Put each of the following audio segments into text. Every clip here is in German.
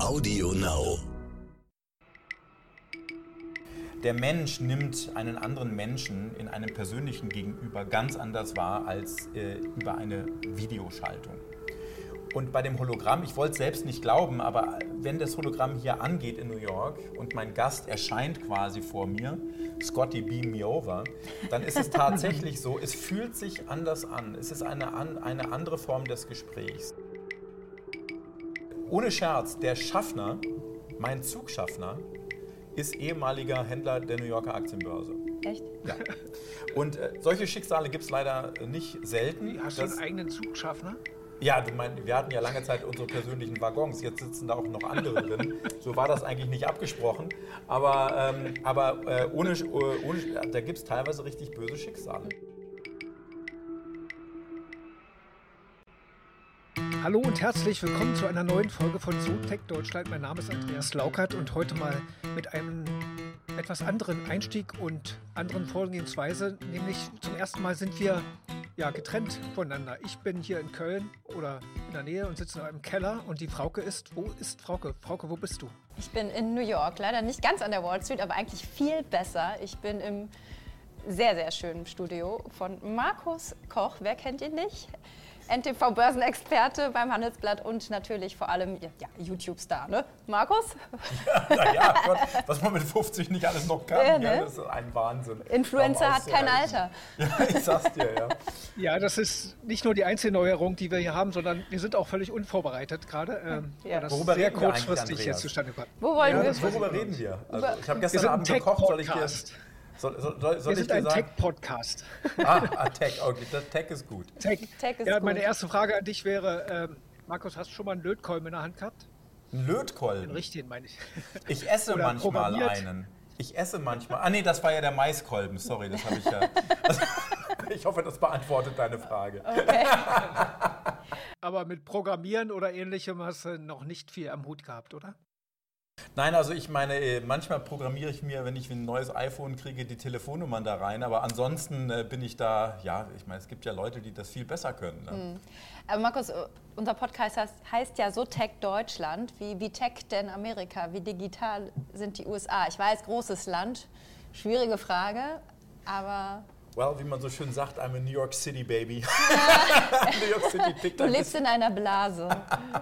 Audio Now. Der Mensch nimmt einen anderen Menschen in einem persönlichen Gegenüber ganz anders wahr als äh, über eine Videoschaltung. Und bei dem Hologramm, ich wollte es selbst nicht glauben, aber wenn das Hologramm hier angeht in New York und mein Gast erscheint quasi vor mir, Scotty beam me over, dann ist es tatsächlich so, es fühlt sich anders an. Es ist eine, eine andere Form des Gesprächs. Ohne Scherz, der Schaffner, mein Zugschaffner, ist ehemaliger Händler der New Yorker Aktienbörse. Echt? Ja. Und äh, solche Schicksale gibt es leider nicht selten. Hast du einen eigenen Zugschaffner? Ja, du meinst, wir hatten ja lange Zeit unsere persönlichen Waggons, jetzt sitzen da auch noch andere drin. So war das eigentlich nicht abgesprochen. Aber, ähm, aber äh, ohne, äh, ohne, da gibt es teilweise richtig böse Schicksale. Hallo und herzlich willkommen zu einer neuen Folge von SoTech Deutschland. Mein Name ist Andreas Laukert und heute mal mit einem etwas anderen Einstieg und anderen Vorgehensweise. Nämlich zum ersten Mal sind wir ja, getrennt voneinander. Ich bin hier in Köln oder in der Nähe und sitze in einem Keller und die Frauke ist, wo ist Frauke? Frauke, wo bist du? Ich bin in New York, leider nicht ganz an der Wall Street, aber eigentlich viel besser. Ich bin im sehr, sehr schönen Studio von Markus Koch. Wer kennt ihn nicht? NTV-Börsenexperte beim Handelsblatt und natürlich vor allem ja, YouTube-Star, ne? Markus? Ja, naja, Gott, was man mit 50 nicht alles noch kann, ja, ne? das ist ein Wahnsinn. Influencer hat kein Alter. Ja, ich sag's dir, ja. Ja, das ist nicht nur die einzige Neuerung, die wir hier haben, sondern wir sind auch völlig unvorbereitet gerade. Ähm, ja. Das Worüber sehr kurzfristig jetzt zustande kommt. Wo wollen wir? Worüber reden wir? Also, ich habe gestern Abend gekocht, soll ich dir... Soll, soll, soll, Wir sind ein Tech-Podcast. Ah, ah, Tech, okay, das Tech ist gut. Tech, Tech ist ja, meine gut. erste Frage an dich wäre, ähm, Markus, hast du schon mal einen Lötkolben in der Hand gehabt? Ein Lötkolben? Den richtigen, meine ich. Ich esse manchmal einen. Ich esse manchmal. Ah, nee, das war ja der Maiskolben. Sorry, das habe ich ja. Also, ich hoffe, das beantwortet deine Frage. Okay. Aber mit Programmieren oder ähnlichem hast du noch nicht viel am Hut gehabt, oder? Nein, also ich meine, äh, manchmal programmiere ich mir, wenn ich ein neues iPhone kriege, die Telefonnummern da rein. Aber ansonsten äh, bin ich da, ja, ich meine, es gibt ja Leute, die das viel besser können. Ne? Mhm. Aber Markus, äh, unser Podcast heißt, heißt, ja so Tech Deutschland. Wie, wie Tech denn Amerika? Wie digital sind die USA? Ich weiß, großes Land, schwierige Frage, aber Well, wie man so schön sagt, I'm a New York City Baby. New York City du lebst in einer Blase.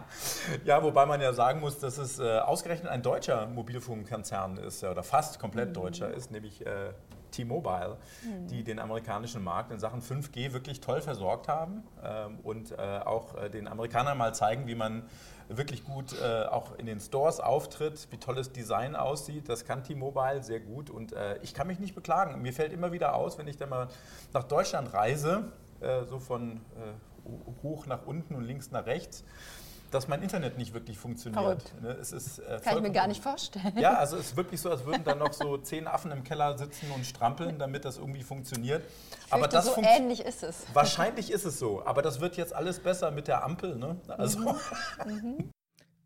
ja, wobei man ja sagen muss, dass es äh, ausgerechnet ein deutscher Mobilfunkkonzern ist, oder fast komplett mhm. deutscher ist, nämlich äh, T-Mobile, mhm. die den amerikanischen Markt in Sachen 5G wirklich toll versorgt haben ähm, und äh, auch äh, den Amerikanern mal zeigen, wie man wirklich gut äh, auch in den Stores auftritt, wie tolles Design aussieht. Das kann T-Mobile sehr gut und äh, ich kann mich nicht beklagen. Mir fällt immer wieder aus, wenn ich dann mal nach Deutschland reise, äh, so von äh, hoch nach unten und links nach rechts, dass mein Internet nicht wirklich funktioniert. Ne? Es ist, äh, Kann ich mir gar nicht vorstellen. Ja, also es ist wirklich so, als würden da noch so zehn Affen im Keller sitzen und strampeln, damit das irgendwie funktioniert. Ich aber das so ähnlich ist es. Wahrscheinlich ist es so, aber das wird jetzt alles besser mit der Ampel. Ne? Also. Mhm. mhm.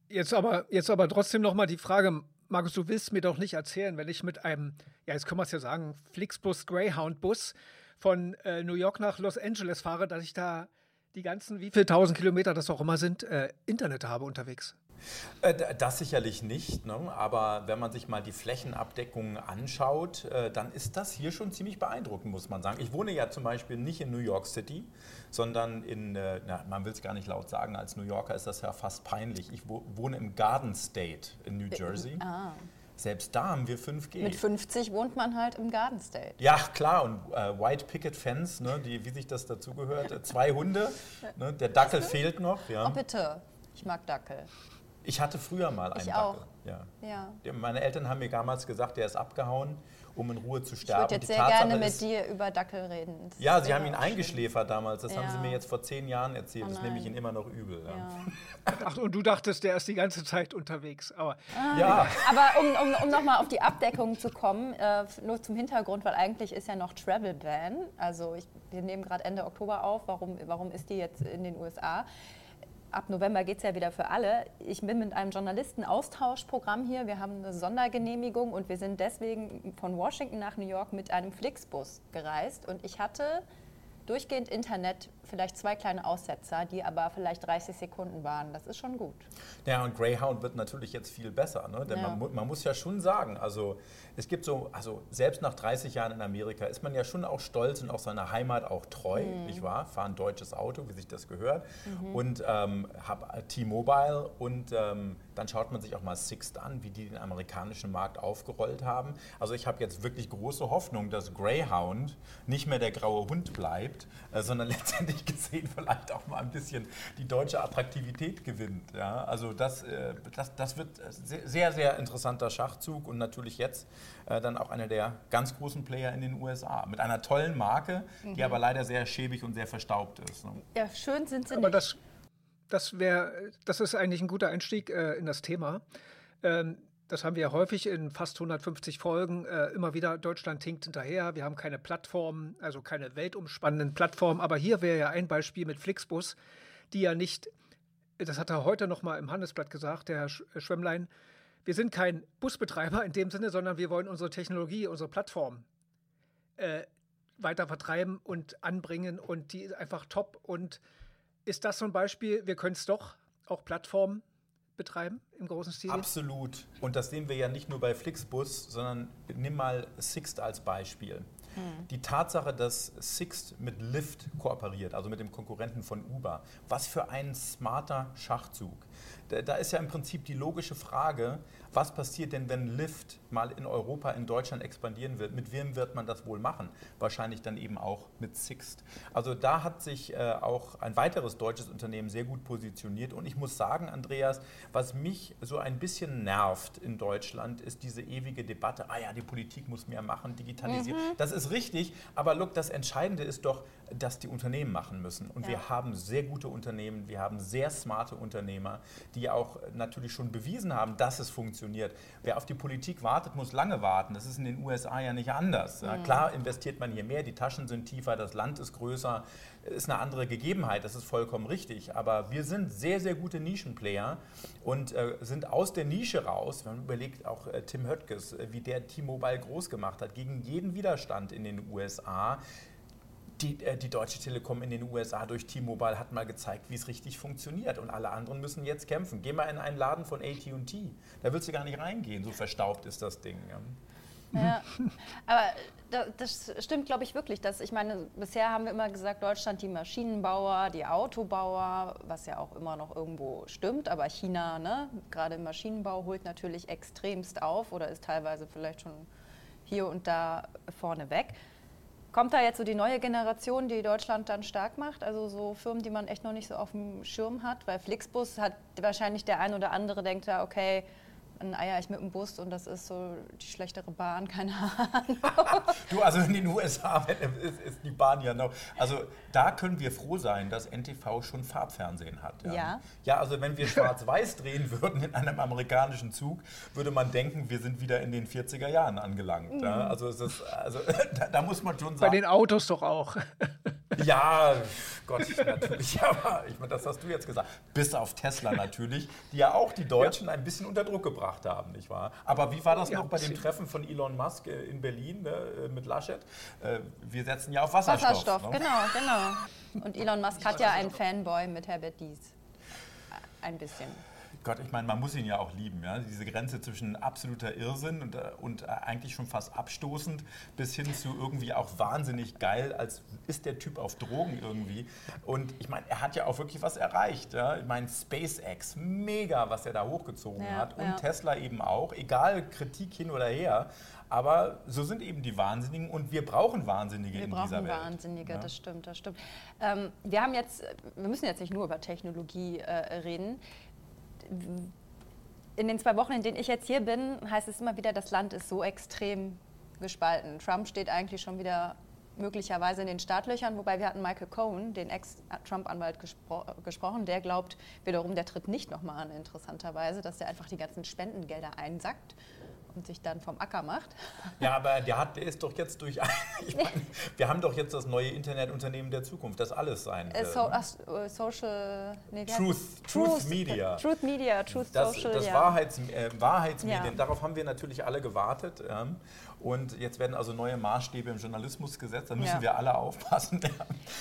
Jetzt aber, jetzt aber trotzdem noch mal die Frage, Markus, du willst mir doch nicht erzählen, wenn ich mit einem, ja, jetzt können wir es ja sagen, Flixbus Greyhound Bus von äh, New York nach Los Angeles fahre, dass ich da die ganzen, wie viele tausend Kilometer das auch immer sind, äh, Internet habe unterwegs? Äh, das sicherlich nicht, ne? aber wenn man sich mal die Flächenabdeckung anschaut, äh, dann ist das hier schon ziemlich beeindruckend, muss man sagen. Ich wohne ja zum Beispiel nicht in New York City, sondern in, äh, na, man will es gar nicht laut sagen, als New Yorker ist das ja fast peinlich. Ich wohne im Garden State in New Jersey. Ah. Selbst da haben wir 5G. Mit 50 wohnt man halt im Garden State. Ja, klar. Und äh, White Picket Fence, ne, die, wie sich das dazugehört. Äh, zwei Hunde. Ne, der Dackel fehlt noch. Ja. Oh, bitte. Ich mag Dackel. Ich hatte früher mal einen ich Dackel. Auch. Ja. ja. Meine Eltern haben mir damals gesagt, der ist abgehauen um in Ruhe zu sterben. Ich würde jetzt sehr Tatsache gerne mit dir über Dackel reden. Das ja, sie haben ihn eingeschläfert damals. Das ja. haben sie mir jetzt vor zehn Jahren erzählt. Oh das nehme ich ihnen immer noch übel. Ja. Ach, und du dachtest, der ist die ganze Zeit unterwegs. Aber, ah, ja. aber um, um, um nochmal auf die Abdeckung zu kommen, äh, nur zum Hintergrund, weil eigentlich ist ja noch Travel Ban. Also ich, wir nehmen gerade Ende Oktober auf. Warum, warum ist die jetzt in den USA? Ab November geht es ja wieder für alle. Ich bin mit einem Journalisten-Austauschprogramm hier. Wir haben eine Sondergenehmigung und wir sind deswegen von Washington nach New York mit einem Flixbus gereist. Und ich hatte durchgehend Internet, vielleicht zwei kleine Aussetzer, die aber vielleicht 30 Sekunden waren. Das ist schon gut. Ja, und Greyhound wird natürlich jetzt viel besser. Ne? Denn ja. man, man, muss ja schon sagen, also es gibt so, also selbst nach 30 Jahren in Amerika ist man ja schon auch stolz und auch seiner Heimat auch treu, mhm. nicht wahr? Fahren deutsches Auto, wie sich das gehört. Mhm. Und ähm, habe T-Mobile und ähm, dann schaut man sich auch mal Sixt an, wie die den amerikanischen Markt aufgerollt haben. Also ich habe jetzt wirklich große Hoffnung, dass Greyhound nicht mehr der graue Hund bleibt, äh, sondern letztendlich gesehen vielleicht auch mal ein bisschen die deutsche Attraktivität gewinnt. Ja? Also das, äh, das, das wird sehr, sehr interessanter Schachzug und natürlich jetzt äh, dann auch einer der ganz großen Player in den USA mit einer tollen Marke, die mhm. aber leider sehr schäbig und sehr verstaubt ist. Ne? Ja, schön sind sie aber nicht. Das, das, wär, das ist eigentlich ein guter Einstieg äh, in das Thema. Ähm, das haben wir ja häufig in fast 150 Folgen äh, immer wieder. Deutschland hinkt hinterher. Wir haben keine Plattformen, also keine weltumspannenden Plattformen. Aber hier wäre ja ein Beispiel mit Flixbus, die ja nicht, das hat er heute noch mal im Handelsblatt gesagt, der Herr äh, Schwemmlein, wir sind kein Busbetreiber in dem Sinne, sondern wir wollen unsere Technologie, unsere Plattform äh, weiter vertreiben und anbringen und die ist einfach top. Und ist das so ein Beispiel, wir können es doch auch Plattformen betreiben im großen Stil? Absolut. Und das sehen wir ja nicht nur bei Flixbus, sondern nimm mal Sixt als Beispiel. Hm. Die Tatsache, dass Sixt mit Lyft kooperiert, also mit dem Konkurrenten von Uber, was für ein smarter Schachzug. Da ist ja im Prinzip die logische Frage, was passiert denn, wenn Lyft mal in Europa, in Deutschland expandieren wird? Mit wem wird man das wohl machen? Wahrscheinlich dann eben auch mit Sixt. Also da hat sich äh, auch ein weiteres deutsches Unternehmen sehr gut positioniert. Und ich muss sagen, Andreas, was mich so ein bisschen nervt in Deutschland, ist diese ewige Debatte, ah ja, die Politik muss mehr machen, digitalisieren. Mhm. Das ist richtig, aber look, das Entscheidende ist doch, dass die Unternehmen machen müssen. Und ja. wir haben sehr gute Unternehmen, wir haben sehr smarte Unternehmer, die auch natürlich schon bewiesen haben, dass es funktioniert. Wer auf die Politik wartet, muss lange warten. Das ist in den USA ja nicht anders. Mhm. Klar investiert man hier mehr, die Taschen sind tiefer, das Land ist größer, ist eine andere Gegebenheit, das ist vollkommen richtig. Aber wir sind sehr, sehr gute Nischenplayer und äh, sind aus der Nische raus, wenn man überlegt, auch äh, Tim Höttges, äh, wie der T-Mobile groß gemacht hat, gegen jeden Widerstand in den USA die, äh, die Deutsche Telekom in den USA durch T-Mobile hat mal gezeigt, wie es richtig funktioniert. Und alle anderen müssen jetzt kämpfen. Geh mal in einen Laden von ATT. Da willst du gar nicht reingehen, so verstaubt ist das Ding. Ja, aber das stimmt, glaube ich, wirklich. Dass, ich meine, bisher haben wir immer gesagt, Deutschland die Maschinenbauer, die Autobauer, was ja auch immer noch irgendwo stimmt. Aber China, ne, gerade im Maschinenbau, holt natürlich extremst auf oder ist teilweise vielleicht schon hier und da vorne weg. Kommt da jetzt so die neue Generation, die Deutschland dann stark macht? Also so Firmen, die man echt noch nicht so auf dem Schirm hat? Weil Flixbus hat wahrscheinlich der ein oder andere denkt ja, okay, dann eier ich mit dem Bus und das ist so die schlechtere Bahn, keine Ahnung. du, also in den USA ist, ist, die Bahn ja noch. Also da können wir froh sein, dass NTV schon Farbfernsehen hat. Ja, ja. ja also wenn wir schwarz-weiß drehen würden in einem amerikanischen Zug, würde man denken, wir sind wieder in den 40er Jahren angelangt. Mhm. Ja? Also, es ist, also da, da, muss man schon sagen. Bei den Autos doch auch. ja, Gott, natürlich. Aber ich meine, das hast du jetzt gesagt. Bis auf Tesla natürlich, die ja auch die Deutschen ja. ein bisschen unter Druck gebracht gebracht haben, nicht wahr? Aber wie war das ja, noch bei dem Treffen von Elon Musk äh, in Berlin ne, äh, mit Laschet? Äh, wir setzen ja auf Wasserstoff. Wasserstoff, ne? genau, genau. Und Elon Musk hat ja einen Fanboy mit Herbert Dies. Ein bisschen. Gott, ich meine, man muss ihn ja auch lieben. Ja? Diese Grenze zwischen absoluter Irrsinn und, äh, und äh, eigentlich schon fast abstoßend bis hin zu irgendwie auch wahnsinnig geil, als ist der Typ auf Drogen irgendwie. Und ich meine, er hat ja auch wirklich was erreicht. Ja? Ich meine, SpaceX, mega, was er da hochgezogen ja, hat. Und ja. Tesla eben auch. Egal, Kritik hin oder her. Aber so sind eben die Wahnsinnigen und wir brauchen Wahnsinnige wir in dieser Welt. Wir brauchen Wahnsinnige, ja. das stimmt, das stimmt. Ähm, wir haben jetzt, wir müssen jetzt nicht nur über Technologie äh, reden in den zwei Wochen, in denen ich jetzt hier bin, heißt es immer wieder, das Land ist so extrem gespalten. Trump steht eigentlich schon wieder möglicherweise in den Startlöchern, wobei wir hatten Michael Cohen, den Ex-Trump-Anwalt, gespro gesprochen, der glaubt wiederum, der tritt nicht nochmal an, interessanterweise, dass der einfach die ganzen Spendengelder einsackt und sich dann vom Acker macht. Ja, aber der, hat, der ist doch jetzt durch. Ich meine, wir haben doch jetzt das neue Internetunternehmen der Zukunft, das alles sein äh, wird. so, ach, Social. Nee, Truth, Truth, Media. Truth Media, Truth das, Social. Das ja. Wahrheits, äh, Wahrheitsmedien, Ja. darauf haben wir natürlich alle gewartet. Ähm, und jetzt werden also neue Maßstäbe im Journalismus gesetzt. Da müssen Ja. wir alle aufpassen.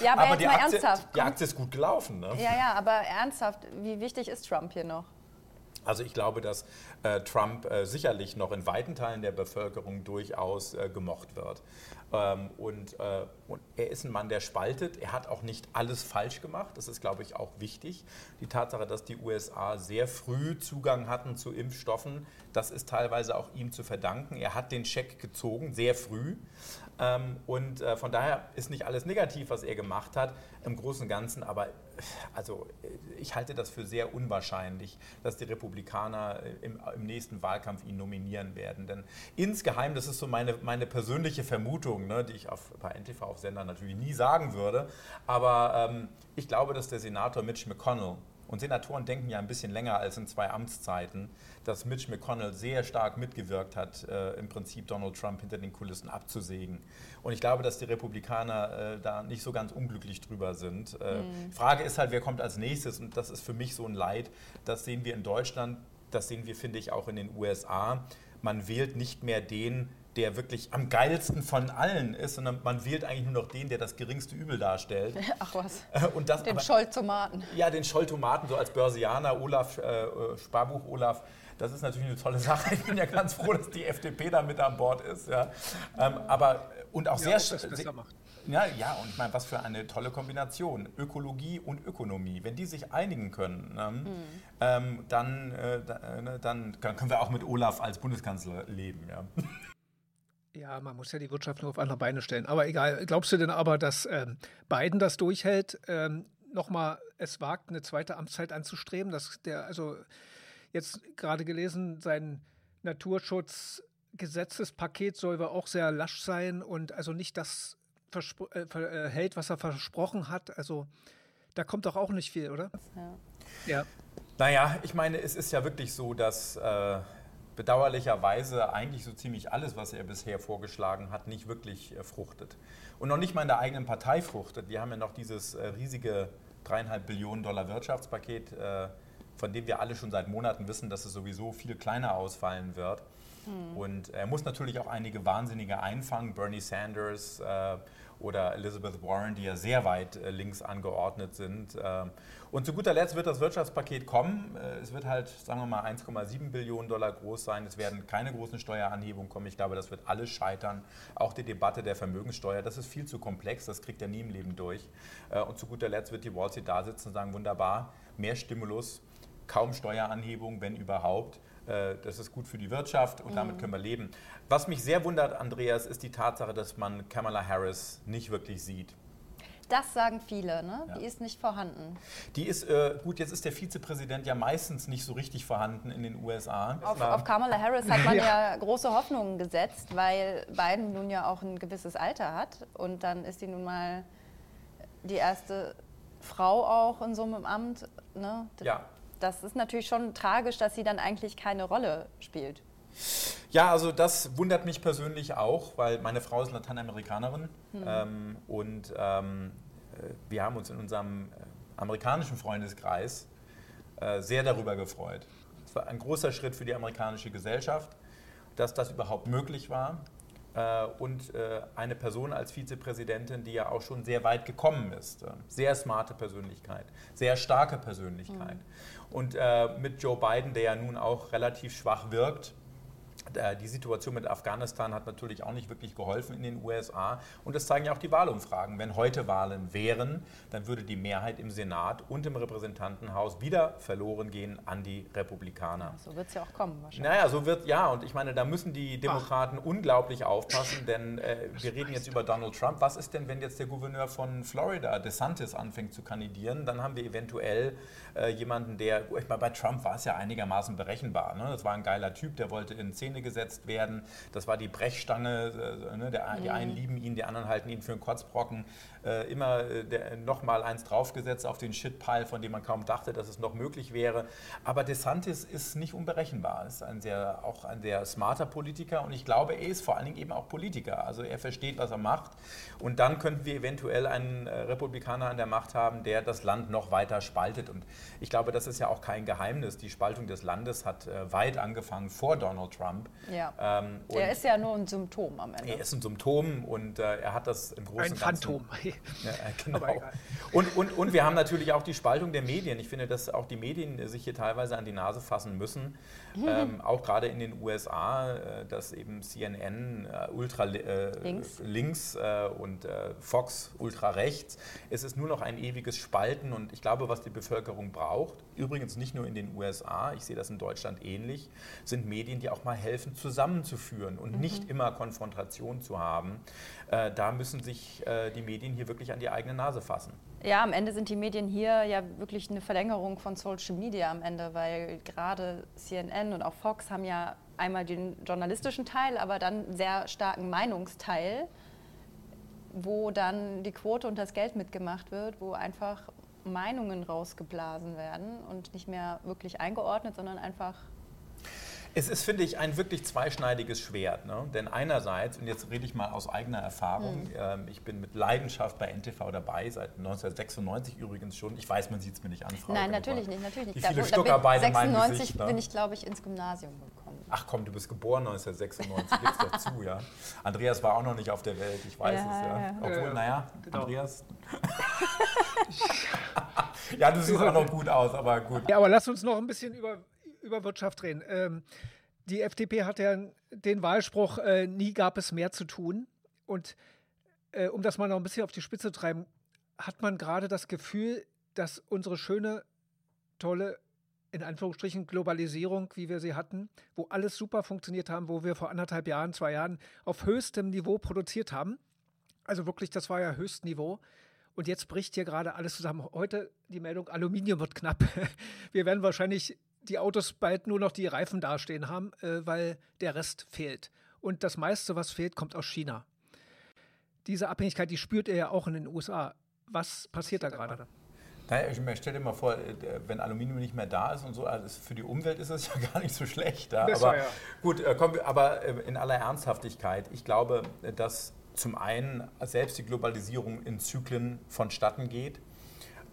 Ja, aber jetzt die, mal Aktie, ernsthaft. die Aktie ist gut gelaufen. Ne? Ja, ja, aber ernsthaft, wie wichtig ist Trump hier noch? Also ich glaube, dass äh, Trump äh, sicherlich noch in weiten Teilen der Bevölkerung durchaus äh, gemocht wird. Ähm, und, äh, und er ist ein Mann, der spaltet. Er hat auch nicht alles falsch gemacht. Das ist, glaube ich, auch wichtig. Die Tatsache, dass die USA sehr früh Zugang hatten zu Impfstoffen, das ist teilweise auch ihm zu verdanken. Er hat den Scheck gezogen, sehr früh. Ähm, und äh, von daher ist nicht alles negativ, was er gemacht hat, im Großen und Ganzen. Aber also, ich halte das für sehr unwahrscheinlich, dass die Republikaner äh, im, im nächsten Wahlkampf ihn nominieren werden. Denn insgeheim, das ist so meine, meine persönliche Vermutung, ne, die ich auf, bei NTV auf Sender natürlich nie sagen würde, aber ähm, ich glaube, dass der Senator Mitch McConnell und Senatoren denken ja ein bisschen länger als in zwei Amtszeiten, dass Mitch McConnell sehr stark mitgewirkt hat, äh, im Prinzip Donald Trump hinter den Kulissen abzusägen. Und ich glaube, dass die Republikaner äh, da nicht so ganz unglücklich drüber sind. Äh, Frage ist halt, wer kommt als nächstes? Und das ist für mich so ein Leid. Das sehen wir in Deutschland, das sehen wir, finde ich, auch in den USA. Man wählt nicht mehr den, der wirklich am geilsten von allen ist, sondern man wählt eigentlich nur noch den, der das geringste Übel darstellt. Ach was, Äh, Und das, den aber- Scholl-Tomaten. ja, den Scholltomaten, so als Börsianer, Olaf, äh, äh, Sparbuch Olaf, das ist natürlich eine tolle Sache. Ich bin ja ganz froh, dass die FDP da mit an Bord ist. Ja. Ähm, aber, und auch Ja, sehr, besser sehr macht. ja, ja, und ich meine, was für eine tolle Kombination. Ökologie und Ökonomie. Wenn die sich einigen können, ne, ähm, dann, äh, äh, ne, dann können wir auch mit Olaf als Bundeskanzler leben. Ja. Ja, man muss ja die Wirtschaft nur auf andere Beine stellen. Aber egal, glaubst du denn aber, dass ähm, Biden das durchhält, ähm, nochmal es wagt, eine zweite Amtszeit anzustreben? Dass der, also jetzt gerade gelesen, sein Naturschutzgesetzespaket soll wohl auch sehr lasch sein und also nicht das äh, äh, hält, was er versprochen hat. Also da kommt doch auch nicht viel, oder? Ja. Ja. Naja, ich meine, es ist ja wirklich so, dass äh, bedauerlicherweise eigentlich so ziemlich alles, was er bisher vorgeschlagen hat, nicht wirklich äh, fruchtet. Und noch nicht mal in der eigenen Partei fruchtet. Wir haben ja noch dieses äh, riesige dreieinhalb Billionen Dollar Wirtschaftspaket, äh, von dem wir alle schon seit Monaten wissen, dass es sowieso viel kleiner ausfallen wird. Und er muss natürlich auch einige Wahnsinnige einfangen, Bernie Sanders oder Elizabeth Warren, die ja sehr weit äh, links angeordnet sind. Ähm, und zu guter Letzt wird das Wirtschaftspaket kommen. Äh, es wird halt, sagen wir mal, 1,7 Billionen Dollar groß sein. Es werden keine großen Steueranhebungen kommen. Ich glaube, das wird alles scheitern. Auch die Debatte der Vermögenssteuer, das ist viel zu komplex. Das kriegt er nie im Leben durch. Äh, und zu guter Letzt wird die Wall Street da sitzen und sagen, wunderbar, mehr Stimulus, kaum Steueranhebung, wenn überhaupt. Äh, Das ist gut für die Wirtschaft und damit können wir leben. Was mich sehr wundert, Andreas, ist die Tatsache, dass man Kamala Harris nicht wirklich sieht. Das sagen viele, ne? Ja. Die ist nicht vorhanden. Die ist, äh, gut, jetzt ist der Vizepräsident ja meistens nicht so richtig vorhanden in den USA. Auf, auf Kamala Harris hat man Ja. ja. große Hoffnungen gesetzt, weil Biden nun ja auch ein gewisses Alter hat. Und dann ist sie nun mal die erste Frau auch in so einem Amt. Ne? Ja. Das ist natürlich schon tragisch, dass sie dann eigentlich keine Rolle spielt. Ja, also das wundert mich persönlich auch, weil meine Frau ist Lateinamerikanerin ähm, und ähm, äh, wir haben uns in unserem äh, amerikanischen Freundeskreis äh, sehr darüber gefreut. Es war ein großer Schritt für die amerikanische Gesellschaft, dass das überhaupt möglich war und äh, eine Person als Vizepräsidentin, die ja auch schon sehr weit gekommen ist. Äh, Sehr smarte Persönlichkeit, sehr starke Persönlichkeit. Und äh, mit Joe Biden, der ja nun auch relativ schwach wirkt, äh, die Situation mit Afghanistan hat natürlich auch nicht wirklich geholfen in den USA. Und das zeigen ja auch die Wahlumfragen. Wenn heute Wahlen wären, dann würde die Mehrheit im Senat und im Repräsentantenhaus wieder verloren gehen an die Republikaner. So wird es ja auch kommen wahrscheinlich. Naja, so wird, ja, und ich meine, da müssen die Demokraten unglaublich aufpassen, denn äh, wir reden jetzt über Donald Trump. Was ist denn, wenn jetzt der Gouverneur von Florida, DeSantis, anfängt zu kandidieren? Dann haben wir eventuell äh, jemanden, der, ich meine, bei Trump war es ja einigermaßen berechenbar. Ne? Das war ein geiler Typ, der wollte in Szene gesetzt werden. Das war die Brechstange. Äh, ne? Der, die einen mhm. lieben ihn, die anderen halten ihn für einen Kotzbrocken. Äh, immer äh, nochmal eins draufgesetzt auf den Shitpile, von dem man kaum dachte, dass es noch möglich wäre. Aber DeSantis ist nicht unberechenbar. Ist ein sehr, auch ein sehr smarter Politiker und ich glaube, er ist vor allen Dingen eben auch Politiker. Also er versteht, was er macht. Und dann könnten wir eventuell einen äh, Republikaner an der Macht haben, der das Land noch weiter spaltet. Und ich glaube, das ist ja auch kein Geheimnis. Die Spaltung des Landes hat äh, weit angefangen vor Donald Trump. Ja. Ähm, er ist ja nur ein Symptom am Ende. Er ist ein Symptom und äh, er hat das im Großen und Ganzen. Ein Phantom. Ja, genau. Und, und, und wir haben natürlich auch die Spaltung der Medien. Ich finde, dass auch die Medien sich hier teilweise an die Nase fassen müssen. Ähm, auch gerade in den USA, äh, dass eben CNN äh, ultra äh, links, links äh, und äh, Fox ultra rechts. Es ist nur noch ein ewiges Spalten und ich glaube, was die Bevölkerung braucht, übrigens nicht nur in den USA, ich sehe das in Deutschland ähnlich, sind Medien, die auch mal helfen, zusammenzuführen und mhm. nicht immer Konfrontation zu haben. Äh, da müssen sich die Medien hier wirklich an die eigene Nase fassen. Ja, am Ende sind die Medien hier ja wirklich eine Verlängerung von Social Media am Ende, weil gerade CNN und auch Fox haben ja einmal den journalistischen Teil, aber dann einen sehr starken Meinungsteil, wo dann die Quote und das Geld mitgemacht wird, wo einfach Meinungen rausgeblasen werden und nicht mehr wirklich eingeordnet, sondern einfach es ist, finde ich, ein wirklich zweischneidiges Schwert. Ne? Denn einerseits, und jetzt rede ich mal aus eigener Erfahrung, mhm. ähm, ich bin mit Leidenschaft bei NTV dabei, seit 1996 übrigens schon. Ich weiß, man sieht es mir nicht an, Frau Nein, natürlich nicht, natürlich nicht. Die viele Stuckarbeiter in meinem Gesicht. Ne? bin ich, glaube ich, ins Gymnasium gekommen. Ach komm, du bist geboren 1996, gib's doch zu, ja. Andreas war auch noch nicht auf der Welt, ich weiß ja, es, ja. ja. Obwohl, naja, genau. Andreas... ja, du siehst auch noch gut aus, aber gut. Ja, aber lass uns noch ein bisschen über über Wirtschaft reden. Ähm, die FDP hat ja den Wahlspruch, äh, nie gab es mehr zu tun. Und äh, um das mal noch ein bisschen auf die Spitze zu treiben, hat man gerade das Gefühl, dass unsere schöne, tolle, in Anführungsstrichen, Globalisierung, wie wir sie hatten, wo alles super funktioniert haben, wo wir vor anderthalb Jahren, zwei Jahren auf höchstem Niveau produziert haben. Also wirklich, das war ja Höchstniveau. Und jetzt bricht hier gerade alles zusammen. Heute die Meldung, Aluminium wird knapp. Wir werden wahrscheinlich die Autos bald nur noch die Reifen dastehen haben, äh, weil der Rest fehlt. Und das meiste, was fehlt, kommt aus China. Diese Abhängigkeit, die spürt ihr ja auch in den USA. Was passiert da gerade? Naja, ich stell dir mal vor, äh, wenn Aluminium nicht mehr da ist und so, also für die Umwelt ist das ja gar nicht so schlecht. Ja? aber ja. gut, äh, komm, aber äh, in aller Ernsthaftigkeit, ich glaube, dass zum einen selbst die Globalisierung in Zyklen vonstatten geht.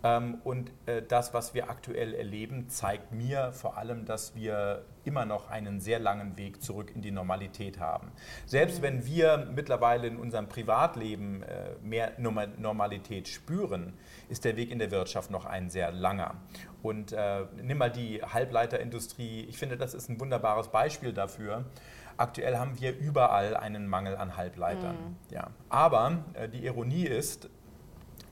Ähm, und äh, das, was wir aktuell erleben, zeigt mir vor allem, dass wir immer noch einen sehr langen Weg zurück in die Normalität haben. Selbst wenn wir mittlerweile in unserem Privatleben äh, mehr Normalität spüren, ist der Weg in der Wirtschaft noch ein sehr langer. Und äh, nimm mal die Halbleiterindustrie. Ich finde, das ist ein wunderbares Beispiel dafür. Aktuell haben wir überall einen Mangel an Halbleitern. Mhm. Ja. Aber äh, die Ironie ist,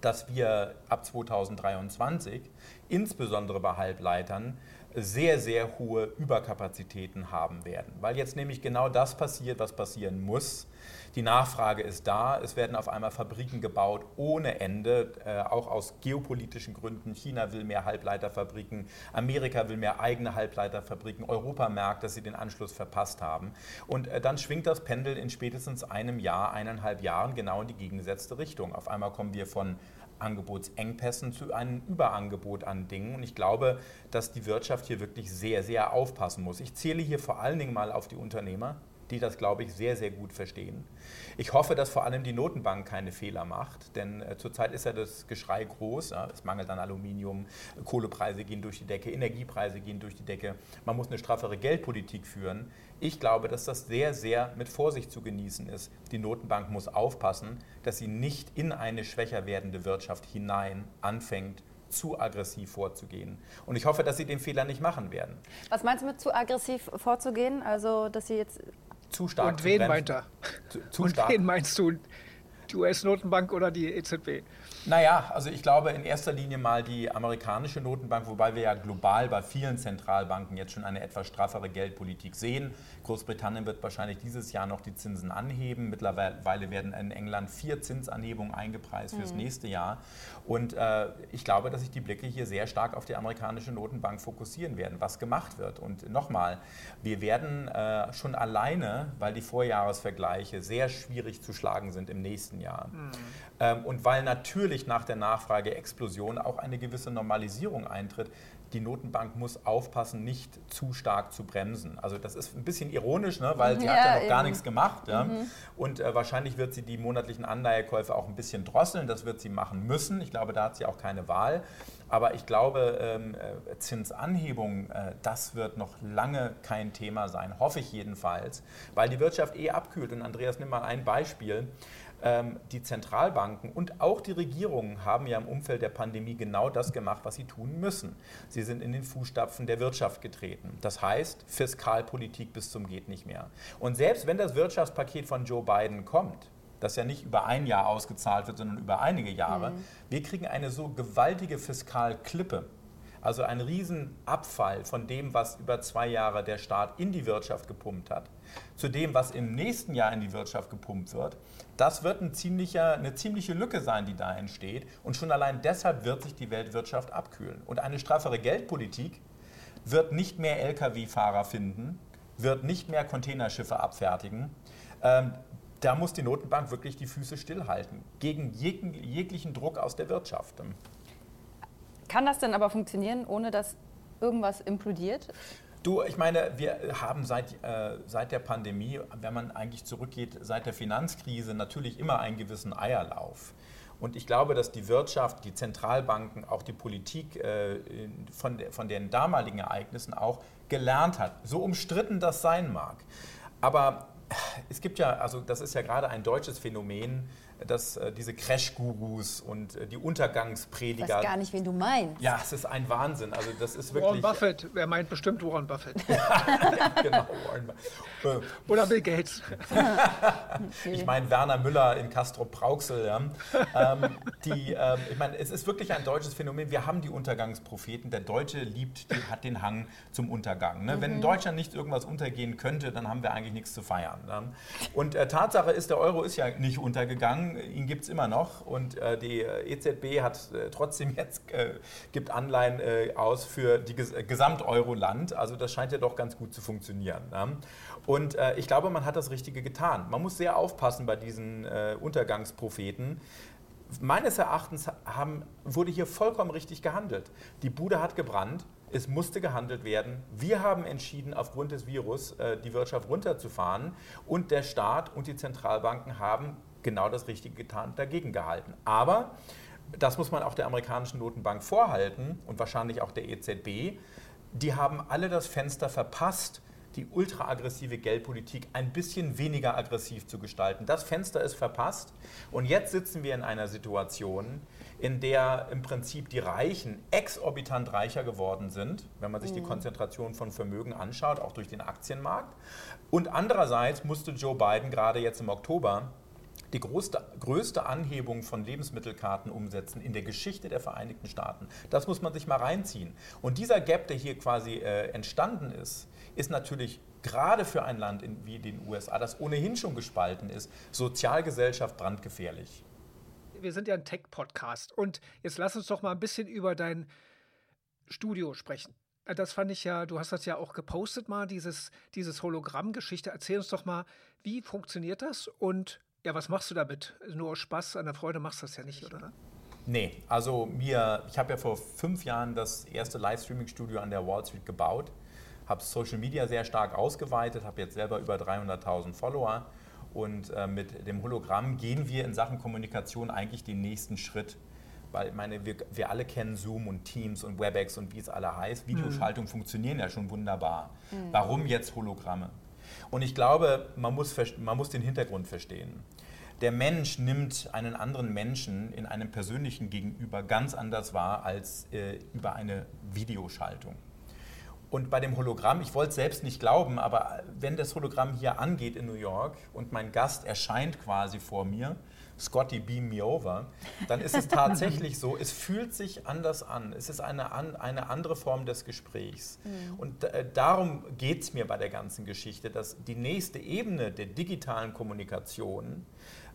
dass wir ab 2023 insbesondere bei Halbleitern sehr, sehr hohe Überkapazitäten haben werden. Weil jetzt nämlich genau das passiert, was passieren muss. Die Nachfrage ist da. Es werden auf einmal Fabriken gebaut ohne Ende, äh, auch aus geopolitischen Gründen. China will mehr Halbleiterfabriken, Amerika will mehr eigene Halbleiterfabriken, Europa merkt, dass sie den Anschluss verpasst haben. Und äh, dann schwingt das Pendel in spätestens einem Jahr, eineinhalb Jahren genau in die gegengesetzte Richtung. Auf einmal kommen wir von Angebotsengpässen zu einem Überangebot an Dingen. Und ich glaube, dass die Wirtschaft hier wirklich sehr, sehr aufpassen muss. Ich zähle hier vor allen Dingen mal auf die Unternehmer, die das, glaube ich, sehr, sehr gut verstehen. Ich hoffe, dass vor allem die Notenbank keine Fehler macht, denn äh, zurzeit ist ja das Geschrei groß. Es mangelt an Aluminium, Kohlepreise gehen durch die Decke, Energiepreise gehen durch die Decke. Man muss eine straffere Geldpolitik führen. Ich glaube, dass das sehr, sehr mit Vorsicht zu genießen ist. Die Notenbank muss aufpassen, dass sie nicht in eine schwächer werdende Wirtschaft hinein anfängt, zu aggressiv vorzugehen. Und ich hoffe, dass Sie den Fehler nicht machen werden. Was meinst du mit zu aggressiv vorzugehen? Also, dass Sie jetzt. Zu stark. Und wen meint er? Zu, zu Und stark. wen meinst du? Die US-Notenbank oder die EZB? Naja, also ich glaube in erster Linie mal die amerikanische Notenbank, wobei wir ja global bei vielen Zentralbanken jetzt schon eine etwas straffere Geldpolitik sehen. Großbritannien wird wahrscheinlich dieses Jahr noch die Zinsen anheben. Mittlerweile werden in England vier Zinsanhebungen eingepreist fürs mhm. nächste Jahr. Und äh, ich glaube, dass sich die Blicke hier sehr stark auf die amerikanische Notenbank fokussieren werden, was gemacht wird. Und nochmal, wir werden äh, schon alleine, weil die Vorjahresvergleiche sehr schwierig zu schlagen sind im nächsten Jahr. Mhm. Ähm, und weil natürlich nach der Nachfrageexplosion auch eine gewisse Normalisierung eintritt, die Notenbank muss aufpassen, nicht zu stark zu bremsen. Also das ist ein bisschen ironisch, ne? weil sie ja, hat ja noch eben. gar nichts gemacht. Ja? Mhm. Und äh, wahrscheinlich wird sie die monatlichen Anleihekäufe auch ein bisschen drosseln. Das wird sie machen müssen. Ich glaube, da hat sie auch keine Wahl. Aber ich glaube, ähm, äh, Zinsanhebung, äh, das wird noch lange kein Thema sein, hoffe ich jedenfalls, weil die Wirtschaft eh abkühlt. Und Andreas, nimm mal ein Beispiel. Ähm, die Zentralbanken und auch die Regierungen haben ja im Umfeld der Pandemie genau das gemacht, was sie tun müssen. Sie sind in den Fußstapfen der Wirtschaft getreten. Das heißt, Fiskalpolitik bis zum geht nicht mehr. Und selbst wenn das Wirtschaftspaket von Joe Biden kommt, das ja nicht über ein Jahr ausgezahlt wird, sondern über einige Jahre, mhm. wir kriegen eine so gewaltige Fiskalklippe also ein Riesenabfall von dem, was über zwei Jahre der Staat in die Wirtschaft gepumpt hat, zu dem, was im nächsten Jahr in die Wirtschaft gepumpt wird. Das wird ein eine ziemliche Lücke sein, die da entsteht. Und schon allein deshalb wird sich die Weltwirtschaft abkühlen. Und eine straffere Geldpolitik wird nicht mehr Lkw-Fahrer finden, wird nicht mehr Containerschiffe abfertigen. Ähm, da muss die Notenbank wirklich die Füße stillhalten, gegen jeglichen Druck aus der Wirtschaft. Kann das denn aber funktionieren, ohne dass irgendwas implodiert? Du, ich meine, wir haben seit, äh, seit der Pandemie, wenn man eigentlich zurückgeht, seit der Finanzkrise natürlich immer einen gewissen Eierlauf. Und ich glaube, dass die Wirtschaft, die Zentralbanken, auch die Politik äh, von, de, von den damaligen Ereignissen auch gelernt hat. So umstritten das sein mag. Aber es gibt ja, also das ist ja gerade ein deutsches Phänomen, dass äh, diese Crash-Gurus und äh, die Untergangsprediger. Ich weiß gar nicht, wen du meinst. Ja, es ist ein Wahnsinn. Also das ist wirklich. Warren Buffett, wer meint bestimmt Warren Buffett. genau, Warren Buffett. Oder Bill Gates. ich meine Werner Müller in Castro Brauxel. Ja. Ähm, die, ähm, ich meine, es ist wirklich ein deutsches Phänomen. Wir haben die Untergangspropheten. Der Deutsche liebt, die, hat den Hang zum Untergang. Ne? Mhm. Wenn in Deutschland nicht irgendwas untergehen könnte, dann haben wir eigentlich nichts zu feiern. Ne? Und äh, Tatsache ist, der Euro ist ja nicht untergegangen ihn gibt es immer noch und äh, die äh, EZB hat äh, trotzdem jetzt äh, gibt Anleihen äh, aus für die Ges äh, Gesamt-Euro-Land. Also das scheint ja doch ganz gut zu funktionieren. Ne? Und ich glaube, man hat das Richtige getan. Man muss sehr aufpassen bei diesen Untergangspropheten. Meines Erachtens haben, wurde hier vollkommen richtig gehandelt. Die Bude hat gebrannt. Es musste gehandelt werden. Wir haben entschieden, aufgrund des Virus die Wirtschaft runterzufahren. Und der Staat und die Zentralbanken haben genau das Richtige getan, dagegen gehalten. Aber das muss man auch der amerikanischen Notenbank vorhalten und wahrscheinlich auch der EZB. Die haben alle das Fenster verpasst, die ultraaggressive Geldpolitik ein bisschen weniger aggressiv zu gestalten. Das Fenster ist verpasst und jetzt sitzen wir in einer Situation, in der im Prinzip die Reichen exorbitant reicher geworden sind, wenn man sich die mhm. Konzentration von Vermögen anschaut, auch durch den Aktienmarkt. Und andererseits musste Joe Biden gerade jetzt im Oktober die größte, größte Anhebung von Lebensmittelkarten umsetzen in der Geschichte der Vereinigten Staaten. Das muss man sich mal reinziehen. Und dieser Gap, der hier quasi äh, entstanden ist, ist natürlich gerade für ein Land in, wie den USA, das ohnehin schon gespalten ist, Sozialgesellschaft brandgefährlich. Wir sind ja ein Tech-Podcast und jetzt lass uns doch mal ein bisschen über dein Studio sprechen. Das fand ich ja, du hast das ja auch gepostet mal, dieses, dieses Hologramm-Geschichte. Erzähl uns doch mal, wie funktioniert das und ja, was machst du damit? Nur Spaß an der Freude machst du das ja nicht, oder? Nee, also mir, ich habe ja vor fünf Jahren das erste Livestreaming-Studio an der Wall Street gebaut, habe Social Media sehr stark ausgeweitet, habe jetzt selber über 300.000 Follower und äh, mit dem Hologramm gehen wir in Sachen Kommunikation eigentlich den nächsten Schritt. Weil ich meine, wir, wir alle kennen Zoom und Teams und WebEx und wie es alle heißt. Videoschaltungen mhm. funktionieren ja schon wunderbar. Mhm. Warum jetzt Hologramme? Und ich glaube, man muss, man muss den Hintergrund verstehen. Der Mensch nimmt einen anderen Menschen in einem persönlichen Gegenüber ganz anders wahr als äh, über eine Videoschaltung. und bei dem Hologramm, ich wollte es selbst nicht glauben, aber wenn das Hologramm hier angeht in New York und mein Gast erscheint quasi vor mir, Scotty beam me over, dann ist es tatsächlich so, es fühlt sich anders an. Es ist eine, eine andere Form des Gesprächs. Mhm. Und äh, darum geht es mir bei der ganzen Geschichte, dass die nächste Ebene der digitalen Kommunikation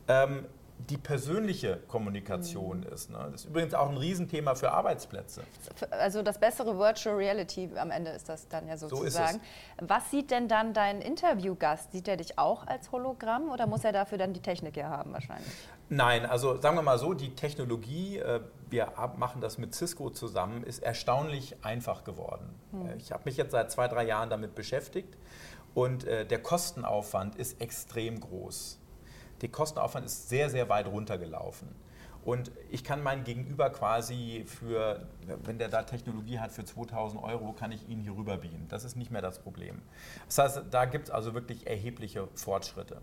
ähm, die persönliche Kommunikation mhm. ist. Ne? Das ist übrigens auch ein Riesenthema für Arbeitsplätze. Also das bessere Virtual Reality am Ende ist das dann ja sozusagen. So Was sieht denn dann dein Interviewgast? Sieht er dich auch als Hologramm oder muss er dafür dann die Technik ja haben wahrscheinlich? Nein, also sagen wir mal so, die Technologie, äh, wir machen das mit Cisco zusammen, ist erstaunlich einfach geworden. Hm. Äh, ich habe mich jetzt seit zwei, drei Jahren damit beschäftigt und äh, der Kostenaufwand ist extrem groß. Der Kostenaufwand ist sehr, sehr weit runtergelaufen. Und ich kann meinen Gegenüber quasi für, wenn der da Technologie hat, für 2000 Euro, kann ich ihn hier rüber beamen. Das ist nicht mehr das Problem. Das heißt, da gibt es also wirklich erhebliche Fortschritte.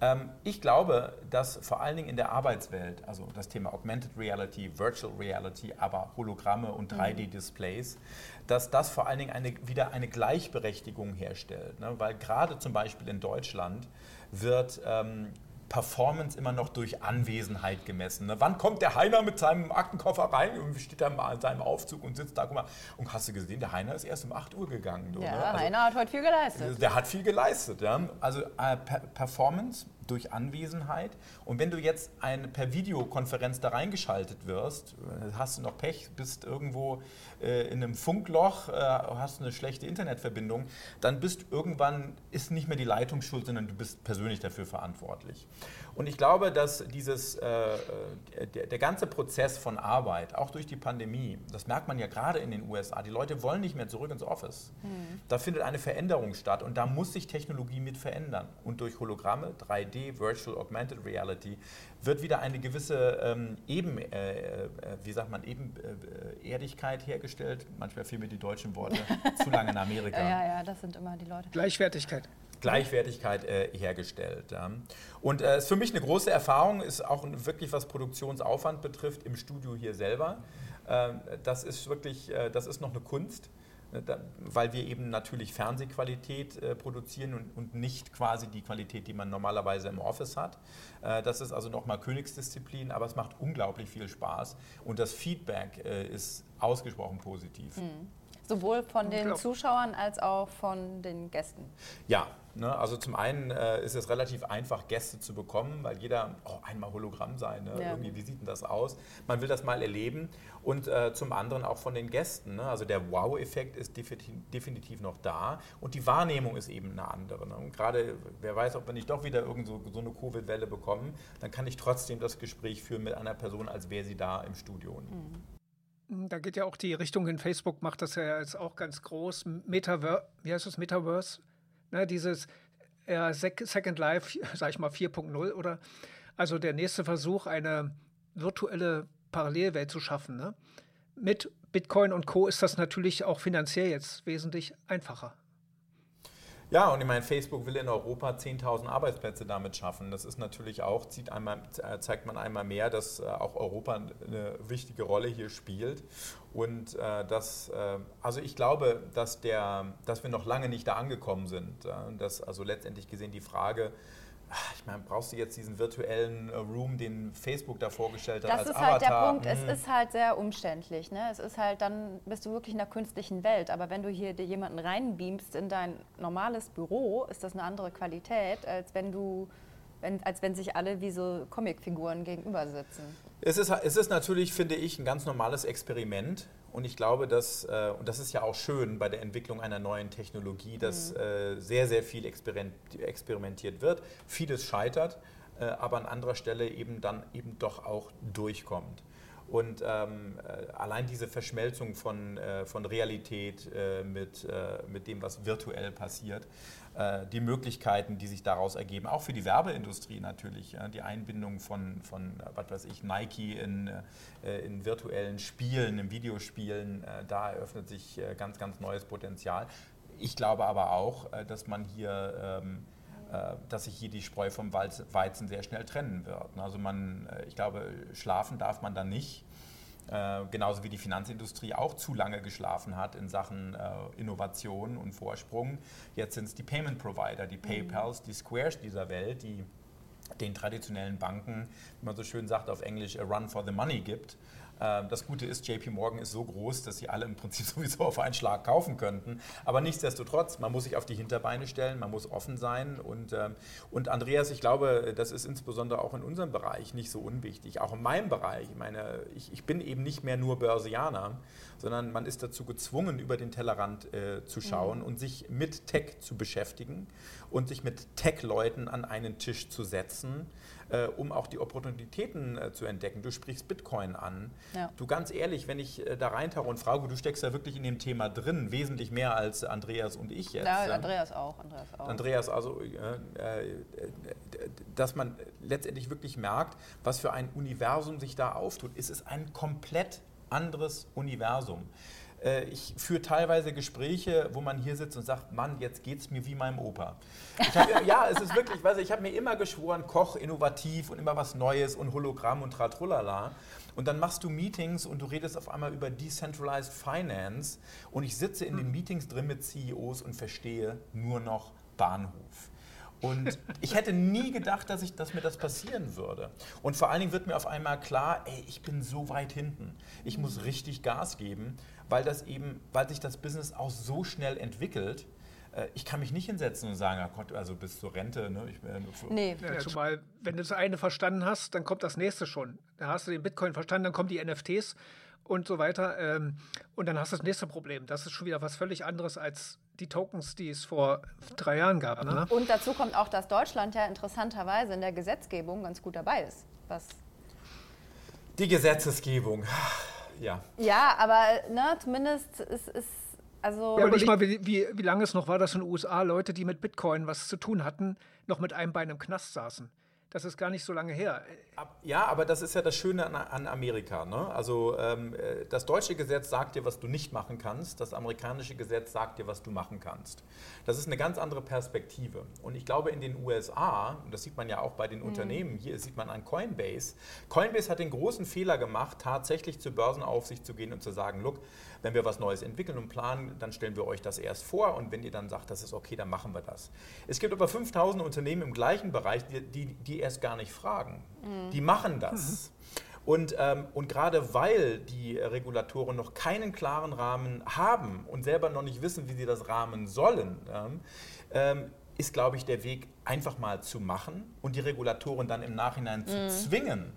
Ähm, ich glaube, dass vor allen Dingen in der Arbeitswelt, also das Thema Augmented Reality, Virtual Reality, aber Hologramme und 3D-Displays, mhm. dass das vor allen Dingen eine, wieder eine Gleichberechtigung herstellt. Ne? Weil gerade zum Beispiel in Deutschland wird ähm, Performance immer noch durch Anwesenheit gemessen. Ne? Wann kommt der Heiner mit seinem Aktenkoffer rein und steht da mal in seinem Aufzug und sitzt da, guck mal, und hast du gesehen, der Heiner ist erst um 8 Uhr gegangen. Ja, ne? also, Heiner hat heute viel geleistet. Der hat viel geleistet. Ja? Also äh, Performance durch Anwesenheit. Und wenn du jetzt ein, per Videokonferenz da reingeschaltet wirst, äh, hast du noch Pech, bist irgendwo äh, in einem Funkloch, äh, hast eine schlechte Internetverbindung, dann bist irgendwann, ist nicht mehr die Leitung schuld, sondern du bist persönlich dafür verantwortlich. Und ich glaube, dass dieses, äh, äh, der, der, ganze Prozess von Arbeit, auch durch die Pandemie, das merkt man ja gerade in den USA, die Leute wollen nicht mehr zurück ins Office. Mhm. Da findet eine Veränderung statt und da muss sich Technologie mit verändern. Und durch Hologramme, 3D, Virtual Augmented Reality, wird wieder eine gewisse ähm, Eben, äh, äh, wie sagt man, Ebenerdigkeit hergestellt. Manchmal fehlen mir die deutschen Worte zu lange in Amerika. Ja, ja, das sind immer die Leute. Gleichwertigkeit. Gleichwertigkeit äh, hergestellt. Ja. Und es äh, ist für mich eine große Erfahrung, ist auch wirklich was Produktionsaufwand betrifft im Studio hier selber. Äh, das ist wirklich, äh, das ist noch eine Kunst. Ne, weil wir eben natürlich Fernsehqualität äh, produzieren und, und, nicht quasi die Qualität, die man normalerweise im Office hat. Äh, das ist also nochmal Königsdisziplin, aber es macht unglaublich viel Spaß und das Feedback äh, ist ausgesprochen positiv. Mhm. Sowohl von den Zuschauern als auch von den Gästen. Ja, ne, also zum einen äh, ist es relativ einfach, Gäste zu bekommen, weil jeder oh, einmal Hologramm sein. Ne? Ja. Irgendwie, wie sieht denn das aus? Man will das mal erleben. Und äh, zum anderen auch von den Gästen. Ne? Also der Wow-Effekt ist definitiv noch da und die Wahrnehmung ist eben eine andere. Ne? Und gerade, wer weiß, ob wir nicht doch wieder irgend so, so eine Covid-Welle bekommen, dann kann ich trotzdem das Gespräch führen mit einer Person, als wäre sie da im Studio. Mhm. Da geht ja auch die Richtung in Facebook, macht das ja jetzt auch ganz groß. Metaverse, wie heißt das, Metaverse? Ne, dieses Second Life, sag ich mal 4.0 oder also der nächste Versuch, eine virtuelle Parallelwelt zu schaffen. Ne? Mit Bitcoin und Co. ist das natürlich auch finanziell jetzt wesentlich einfacher. Ja, und ich meine, Facebook will in Europa 10.000 Arbeitsplätze damit schaffen. Das ist natürlich auch, zieht einmal, äh, zeigt man einmal mehr, dass äh, auch Europa eine wichtige Rolle hier spielt. Und äh, das, äh, also ich glaube, dass, der, dass wir noch lange nicht da angekommen sind. Äh, dass also letztendlich gesehen die Frage, ich meine, brauchst du jetzt diesen virtuellen äh, Room, den Facebook da vorgestellt hat? Das als ist Avatar? halt der Punkt. Hm. Es ist halt sehr umständlich. Ne? Es ist halt, dann bist du wirklich in der künstlichen Welt. Aber wenn du hier dir jemanden reinbeamst in dein normales Büro, ist das eine andere Qualität, als wenn du wenn, als wenn sich alle wie so Comicfiguren gegenüber sitzen. Es ist, es ist natürlich, finde ich, ein ganz normales Experiment. Und ich glaube, dass, äh, und das ist ja auch schön bei der Entwicklung einer neuen Technologie, dass mhm. äh, sehr, sehr viel experimentiert wird, vieles scheitert, äh, aber an anderer Stelle eben dann eben doch auch durchkommt. Und ähm, äh, allein diese Verschmelzung von, äh, von Realität äh, mit, mit dem, was virtuell passiert, die Möglichkeiten, die sich daraus ergeben, auch für die Werbeindustrie natürlich, die Einbindung von, von, was weiß ich, Nike in, äh, in virtuellen Spielen, in Videospielen, da eröffnet sich ganz, ganz neues Potenzial. Ich glaube aber auch, dass man hier ähm, äh, dass sich hier die Spreu vom Weizen sehr schnell trennen wird. Also man, äh, ich glaube, schlafen darf man dann nicht. Äh, genauso wie die Finanzindustrie auch zu lange geschlafen hat in Sachen äh, Innovation und Vorsprung. Jetzt sind es die Payment Provider, die PayPals, die Squares dieser Welt, die den traditionellen Banken, wie man so schön sagt auf Englisch, a run for the money gibt. Ähm, das Gute ist, JP Morgan ist so groß, dass sie alle im Prinzip sowieso auf einen Schlag kaufen könnten. Aber nichtsdestotrotz, man muss sich auf die Hinterbeine stellen, man muss offen sein. Und, ähm, und Andreas, ich glaube, das ist insbesondere auch in unserem Bereich nicht so unwichtig. Auch in meinem Bereich. Ich meine, ich, ich bin eben nicht mehr nur Börsianer, sondern man ist dazu gezwungen, über den Tellerrand äh, zu schauen mhm. und sich mit Tech zu beschäftigen und sich mit Tech-Leuten an einen Tisch zu setzen äh, um auch die Opportunitäten äh, zu entdecken. Du sprichst Bitcoin an. Ja. Du ganz ehrlich, wenn ich äh, da reintauche und frage, du steckst ja wirklich in dem Thema drin, wesentlich mehr als Andreas und ich jetzt. Ja, Andreas auch. Andreas, auch. Andreas also, äh, dass man letztendlich wirklich merkt, was für ein Universum sich da auftut. Es ist ein komplett anderes Universum. Äh, ich führe teilweise Gespräche, wo man hier sitzt und sagt, Mann, jetzt geht es mir wie meinem Opa. Hab, ja, es ist wirklich, weiß ich, ich habe mir immer geschworen, Koch, innovativ und immer was Neues und Hologramm und Tratrullala. Und dann machst du Meetings und du redest auf einmal über Decentralized Finance und ich sitze in den Meetings drin mit CEOs und verstehe nur noch Bahnhof. Und ich hätte nie gedacht, dass, ich, dass mir das passieren würde. Und vor allen Dingen wird mir auf einmal klar, ey, ich bin so weit hinten. Ich muss richtig Gas geben weil das eben, weil sich das Business auch so schnell entwickelt. Äh, ich kann mich nicht hinsetzen und sagen, also bis zur Rente. Ne? Ich, nee. Ja, zumal, wenn du das eine verstanden hast, dann kommt das nächste schon. Da hast du den Bitcoin verstanden, dann kommen die NFTs und so weiter. Ähm, und dann hast du das nächste Problem. Das ist schon wieder was völlig anderes als die Tokens, die es vor drei Jahren gab. Ne? Und dazu kommt auch, dass Deutschland ja interessanterweise in der Gesetzgebung ganz gut dabei ist. Was die Gesetzesgebung ja. Ja, aber ne, zumindest ist es. Also ja, überleg mal, wie, wie, wie lange es noch war, dass in den USA Leute, die mit Bitcoin was zu tun hatten, noch mit einem Bein im Knast saßen. Das ist gar nicht so lange her. Ja, aber das ist ja das Schöne an, an Amerika. Ne? Also ähm, äh, das deutsche Gesetz sagt dir, was du nicht machen kannst. Das amerikanische Gesetz sagt dir, was du machen kannst. Das ist eine ganz andere Perspektive. Und ich glaube, in den USA, und das sieht man ja auch bei den mhm. Unternehmen, hier sieht man an Coinbase, Coinbase hat den großen Fehler gemacht, tatsächlich zur Börsenaufsicht zu gehen und zu sagen, look, wenn wir was Neues entwickeln und planen, dann stellen wir euch das erst vor und wenn ihr dann sagt, das ist okay, dann machen wir das. Es gibt über 5000 Unternehmen im gleichen Bereich, die, die, die erst gar nicht fragen. Mhm. Die machen das. Und, ähm, und gerade weil die Regulatoren noch keinen klaren Rahmen haben und selber noch nicht wissen, wie sie das rahmen sollen, ähm, ist, glaube ich, der Weg einfach mal zu machen und die Regulatoren dann im Nachhinein zu mhm. zwingen,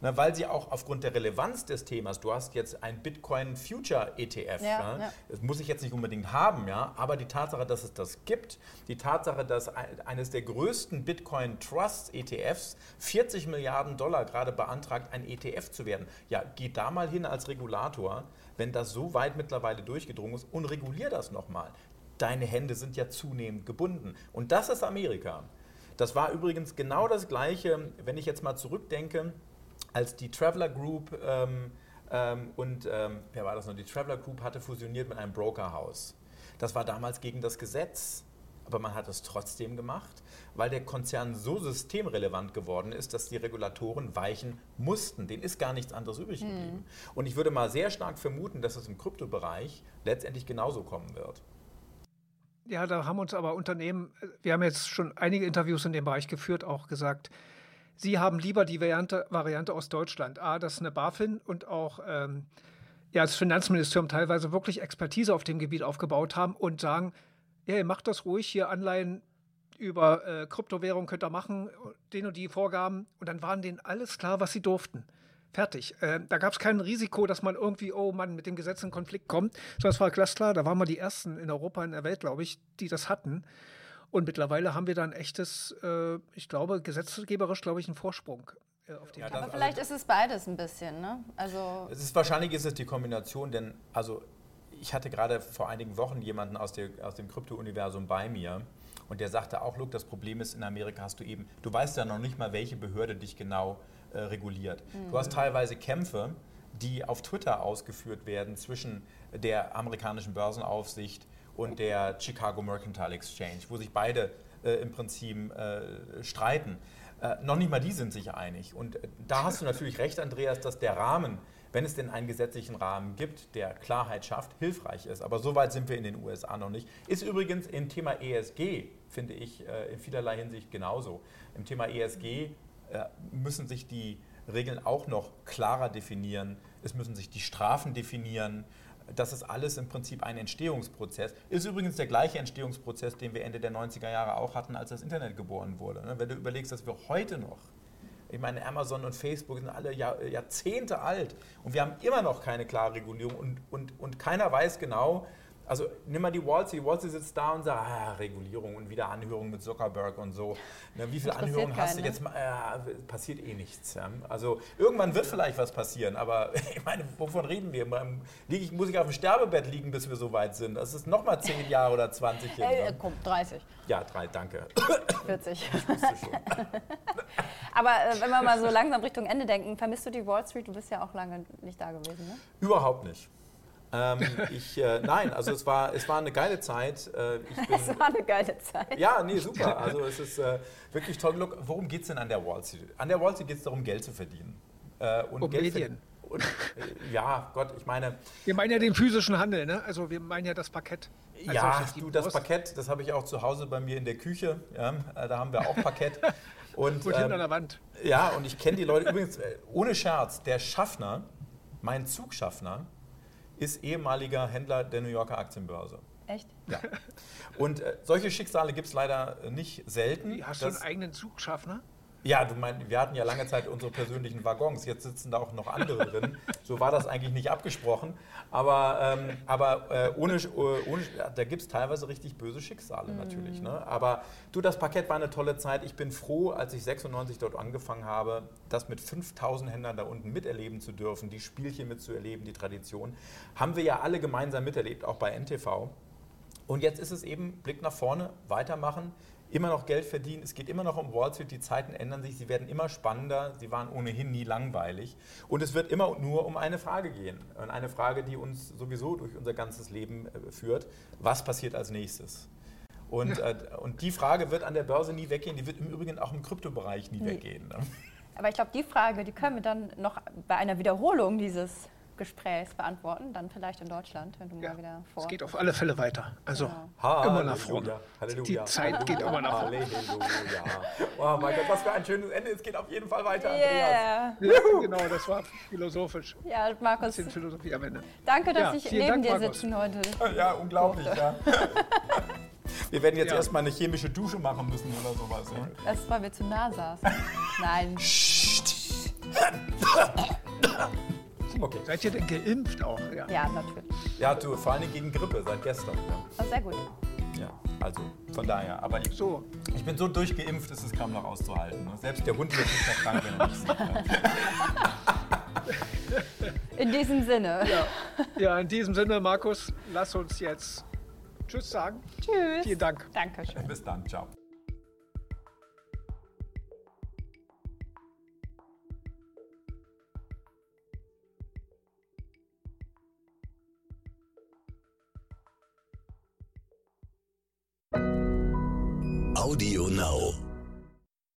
na, weil sie auch aufgrund der Relevanz des Themas, du hast jetzt ein Bitcoin Future ETF, ja, ja. das muss ich jetzt nicht unbedingt haben, ja, aber die Tatsache, dass es das gibt, die Tatsache, dass eines der größten Bitcoin Trust ETFs 40 Milliarden Dollar gerade beantragt, ein ETF zu werden, ja, geh da mal hin als Regulator, wenn das so weit mittlerweile durchgedrungen ist und regulier das nochmal. Deine Hände sind ja zunehmend gebunden. Und das ist Amerika. Das war übrigens genau das Gleiche, wenn ich jetzt mal zurückdenke, als die Traveler Group ähm, ähm, und ähm, wer war das noch? Die Traveler Group hatte fusioniert mit einem Brokerhaus. Das war damals gegen das Gesetz, aber man hat es trotzdem gemacht, weil der Konzern so systemrelevant geworden ist, dass die Regulatoren weichen mussten. Den ist gar nichts anderes übrig hm. geblieben. Mhm. Und ich würde mal sehr stark vermuten, dass es im Kryptobereich letztendlich genauso kommen wird. Ja, da haben uns aber Unternehmen, wir haben jetzt schon einige Interviews in dem Bereich geführt, auch gesagt, Sie haben lieber die Variante, Variante aus Deutschland. A, dass eine BaFin und auch ähm, ja, das Finanzministerium teilweise wirklich Expertise auf dem Gebiet aufgebaut haben und sagen, ja, ihr macht das ruhig, hier Anleihen über äh, Kryptowährung könnt ihr machen, den und die Vorgaben. Und dann waren denen alles klar, was sie durften. Fertig. Äh, da gab es kein Risiko, dass man irgendwie, oh Mann, mit dem Gesetz in Konflikt kommt. So, das war glasklar. Da waren wir die Ersten in Europa, in der Welt, glaube ich, die das hatten. Und mittlerweile haben wir da ein echtes, äh, ich glaube, gesetzgeberisch, glaube ich, einen Vorsprung. Äh, ja, Aber vielleicht also, ist es beides ein bisschen, ne? Also es ist, wahrscheinlich ist es die Kombination, denn also ich hatte gerade vor einigen Wochen jemanden aus, der, aus dem Krypto-Universum bei mir und der sagte auch, Luke, das Problem ist, in Amerika hast du eben, du weißt ja noch nicht mal, welche Behörde dich genau äh, reguliert. Mhm. Du hast teilweise Kämpfe, die auf Twitter ausgeführt werden zwischen der amerikanischen Börsenaufsicht und der Chicago Mercantile Exchange, wo sich beide äh, im Prinzip äh, streiten. Äh, noch nicht mal die sind sich einig. Und äh, da hast du natürlich recht, Andreas, dass der Rahmen, wenn es denn einen gesetzlichen Rahmen gibt, der Klarheit schafft, hilfreich ist. Aber so weit sind wir in den USA noch nicht. Ist übrigens im Thema ESG, finde ich, äh, in vielerlei Hinsicht genauso. Im Thema ESG äh, müssen sich die Regeln auch noch klarer definieren. Es müssen sich die Strafen definieren. Das ist alles im Prinzip ein Entstehungsprozess. Ist übrigens der gleiche Entstehungsprozess, den wir Ende der 90er Jahre auch hatten, als das Internet geboren wurde. Ne? Wenn du überlegst, dass wir heute noch ich meine, Amazon und Facebook sind alle Jahr, Jahrzehnte alt und wir haben immer noch keine klare Regulierung und, und, und keiner weiß genau, also nimm mal die Walsey. Walsey sitzt da und sagt, ah, Regulierung und wieder Anhörung mit Zuckerberg und so. Na, wie viele Anhörungen hast du jetzt? Mal? Ja, passiert eh nichts. Ja. Also irgendwann wird vielleicht was passieren, aber ich meine, wovon reden wir? Ich, muss ich auf dem Sterbebett liegen, bis wir so weit sind? Das ist nochmal 10 Jahre oder 20 Jahre. Äh, komm, 30. Ja, drei, danke. 40. Ich wusste schon. aber äh, wenn wir mal so langsam Richtung Ende denken, vermisst du die Wall Street? Du bist ja auch lange nicht da gewesen, ne? Überhaupt nicht. Ähm, ich, äh, nein, also es war, es war eine geile Zeit. Äh, bin, es war eine geile Zeit. Ja, nee, super. Also es ist äh, wirklich toll. Look, worum geht es denn an der Wall Street? An der Wall Street geht es darum, Geld zu verdienen. Äh, und um Geld Medien. Und, äh, ja, Gott, ich meine. Wir meinen ja den physischen Handel, ne? Also wir meinen ja das Parkett. Also ja, du, das Parkett, das habe ich auch zu Hause bei mir in der Küche. Ja, äh, da haben wir auch Parkett. Und, und ähm, an der Wand. Ja, und ich kenne die Leute übrigens, ohne Scherz, der Schaffner, mein Zugschaffner, ist ehemaliger Händler der New Yorker Aktienbörse. Echt? Ja. Und äh, solche Schicksale gibt es leider nicht selten. Hast du einen eigenen Zugschaffner? Ja, du meinst, wir hatten ja lange Zeit unsere persönlichen Waggons, jetzt sitzen da auch noch andere drin. So war das eigentlich nicht abgesprochen. Aber, ähm, aber äh, ohne, äh, ohne, da gibt es teilweise richtig böse Schicksale mhm. natürlich. Ne? Aber du, das Parkett war eine tolle Zeit. Ich bin froh, als ich 96 dort angefangen habe, das mit 5000 Händlern da unten miterleben zu dürfen, die Spielchen mitzuerleben, die Tradition. Haben wir ja alle gemeinsam miterlebt, auch bei NTV. Und jetzt ist es eben Blick nach vorne, weitermachen immer noch Geld verdienen. Es geht immer noch um Wall Street. Die Zeiten ändern sich. Sie werden immer spannender. Sie waren ohnehin nie langweilig. Und es wird immer nur um eine Frage gehen. Und eine Frage, die uns sowieso durch unser ganzes Leben äh, führt. Was passiert als nächstes? Und, äh, und die Frage wird an der Börse nie weggehen. Die wird im Übrigen auch im Kryptobereich nie weggehen. Ne? Aber ich glaube, die Frage, die können wir dann noch bei einer Wiederholung dieses Gesprächs beantworten, dann vielleicht in Deutschland, wenn du ja, mal wieder vor. Es geht auf alle Fälle weiter. Also ja. immer nach vorne. Halleluja. Die Zeit geht immer nach vorne. Halleluja. Oh mein Gott, was für ein schönes Ende. Es geht auf jeden Fall weiter, yeah. Andreas. Ja, genau, das war philosophisch. Ja, Markus. Ein Philosophie am Ende. Danke, dass ich neben Dank, dir Markus. sitzen heute. Ja, unglaublich, ja. Wir werden jetzt ja. erstmal eine chemische Dusche machen müssen oder sowas. Ja? Das ist, weil wir zu nah saßen. Nein. Okay. Seid ihr denn geimpft auch? Ja, ja natürlich. Ja, du, vor allem gegen Grippe seit gestern. Ja. Oh, sehr gut. Ja, also von daher. Aber ich, so. ich bin so durchgeimpft, ist es kaum noch auszuhalten. Ne? Selbst der Hund wird nicht mehr krank, wenn er nicht sieht. In diesem Sinne. Ja. ja, in diesem Sinne, Markus, lass uns jetzt Tschüss sagen. Tschüss. Vielen Dank. Dankeschön. Bis dann. Ciao. Audio Now.